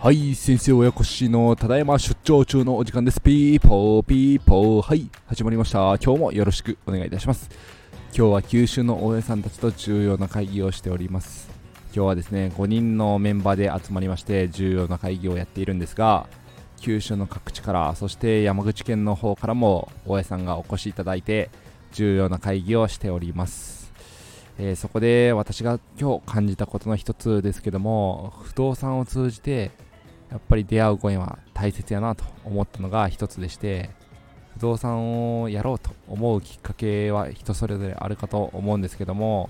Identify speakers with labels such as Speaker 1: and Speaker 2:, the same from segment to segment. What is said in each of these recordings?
Speaker 1: はい、先生親子しのただいま出張中のお時間です。ピーポーピーポー。はい、始まりました。今日もよろしくお願いいたします。今日は九州の大家さんたちと重要な会議をしております。今日はですね、5人のメンバーで集まりまして重要な会議をやっているんですが、九州の各地から、そして山口県の方からも大家さんがお越しいただいて重要な会議をしております。えーそこで私が今日感じたことの一つですけども、不動産を通じてやっぱり出会うご縁は大切やなと思ったのが一つでして不動産をやろうと思うきっかけは人それぞれあるかと思うんですけども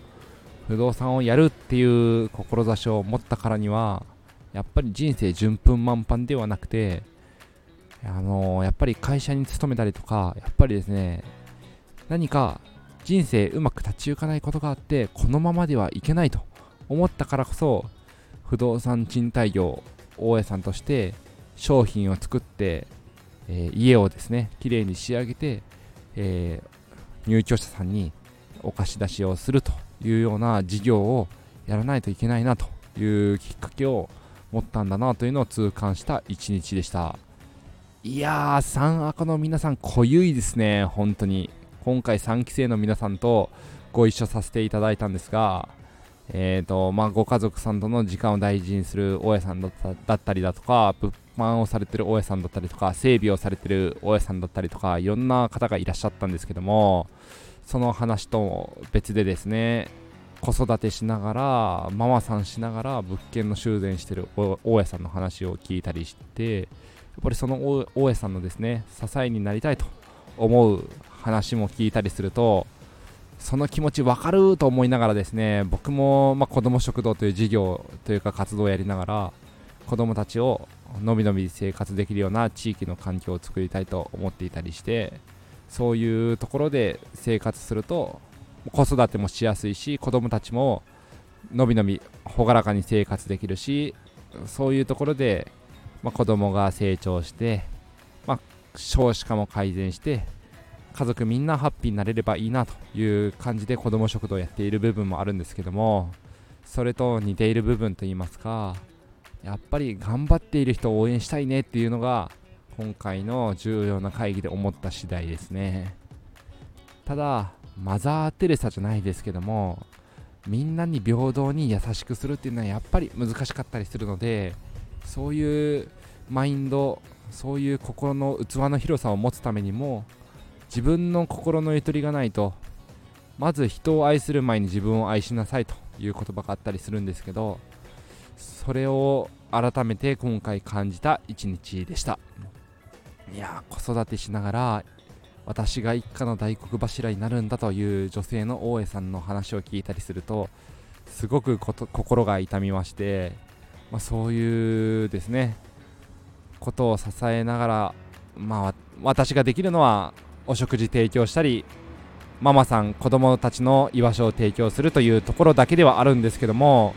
Speaker 1: 不動産をやるっていう志を持ったからにはやっぱり人生順風満帆ではなくてあのやっぱり会社に勤めたりとかやっぱりですね何か人生うまく立ち行かないことがあってこのままではいけないと思ったからこそ不動産賃貸業大家さんとして商品を作って、えー家をですねきれいに仕上げて、えー入居者さんにお貸し出しをするというような事業をやらないといけないなというきっかけを持ったんだなというのを痛感した一日でした。いやー三赤の皆さん濃ゆいですね本当に。今回3期生の皆さんとご一緒させていただいたんですがえーとまあ、ご家族さんとの時間を大事にする大家さんだったりだとか物販をされてる大家さんだったりとか整備をされてる大家さんだったりとかいろんな方がいらっしゃったんですけどもその話と別でですね子育てしながらママさんしながら物件の修繕してる大家さんの話を聞いたりしてやっぱりその大家さんのですね支えになりたいと思う話も聞いたりするとその気持ち分かると思いながらですね僕も、まあ、子ども食堂という事業というか活動をやりながら子どもたちをのびのび生活できるような地域の環境を作りたいと思っていたりしてそういうところで生活すると子育てもしやすいし子どもたちものびのび朗らかに生活できるしそういうところで、まあ、子どもが成長して、まあ、少子化も改善して家族みんなハッピーになれればいいなという感じで子ども食堂をやっている部分もあるんですけどもそれと似ている部分といいますかやっぱり頑張っている人を応援したいねっていうのが今回の重要な会議で思った次第ですね。ただマザー・テレサじゃないですけどもみんなに平等に優しくするっていうのはやっぱり難しかったりするのでそういうマインドそういう心の器の広さを持つためにも自分の心のゆとりがないとまず人を愛する前に自分を愛しなさいという言葉があったりするんですけどそれを改めて今回感じた一日でした。いや子育てしながら私が一家の大黒柱になるんだという女性の大江さんの話を聞いたりするとすごく心が痛みまして、まあ、そういうですねことを支えながら、まあ、私ができるのはお食事提供したりママさん子供たちの居場所を提供するというところだけではあるんですけども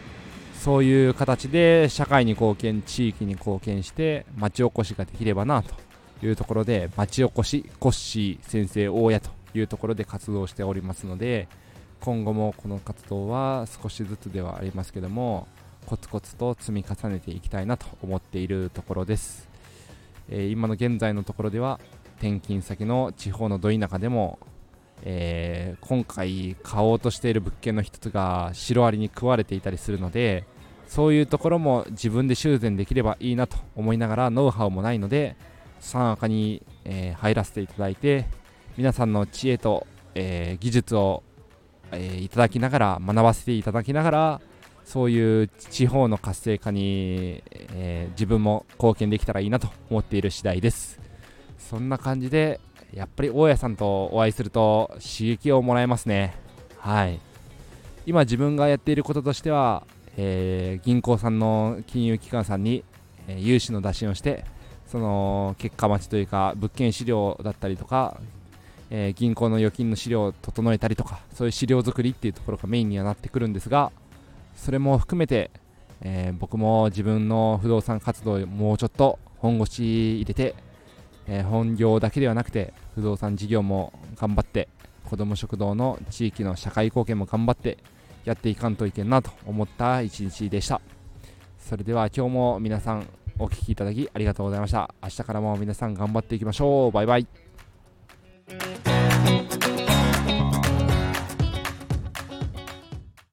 Speaker 1: そういう形で社会に貢献地域に貢献して町おこしができればなというところで町おこしコッシー先生大家というところで活動しておりますので今後もこの活動は少しずつではありますけどもコツコツと積み重ねていきたいなと思っているところです、えー今の現在のところでは転勤先の地方のど田舎でも、えー今回買おうとしている物件の一つがシロアリに食われていたりするのでそういうところも自分で修繕できればいいなと思いながらノウハウもないので三赤に、えー入らせていただいて皆さんの知恵と、えー技術を、えいただきながら学ばせていただきながらそういう地方の活性化に、え自分も貢献できたらいいなと思っている次第です。そんな感じでやっぱり大家さんとお会いすると刺激をもらえますね。はい。今自分がやっていることとしては、えー銀行さんの金融機関さんに、えー融資の打診をしてその結果待ちというか物件資料だったりとか、えー銀行の預金の資料を整えたりとかそういう資料作りっていうところがメインにはなってくるんですがそれも含めて、え僕も自分の不動産活動をもうちょっと本腰入れて、えー本業だけではなくて不動産事業も頑張って子ども食堂の地域の社会貢献も頑張ってやっていかんといけんなと思った一日でした。それでは今日も皆さんお聴きいただきありがとうございました。明日からも皆さん頑張っていきましょう。バイバイ。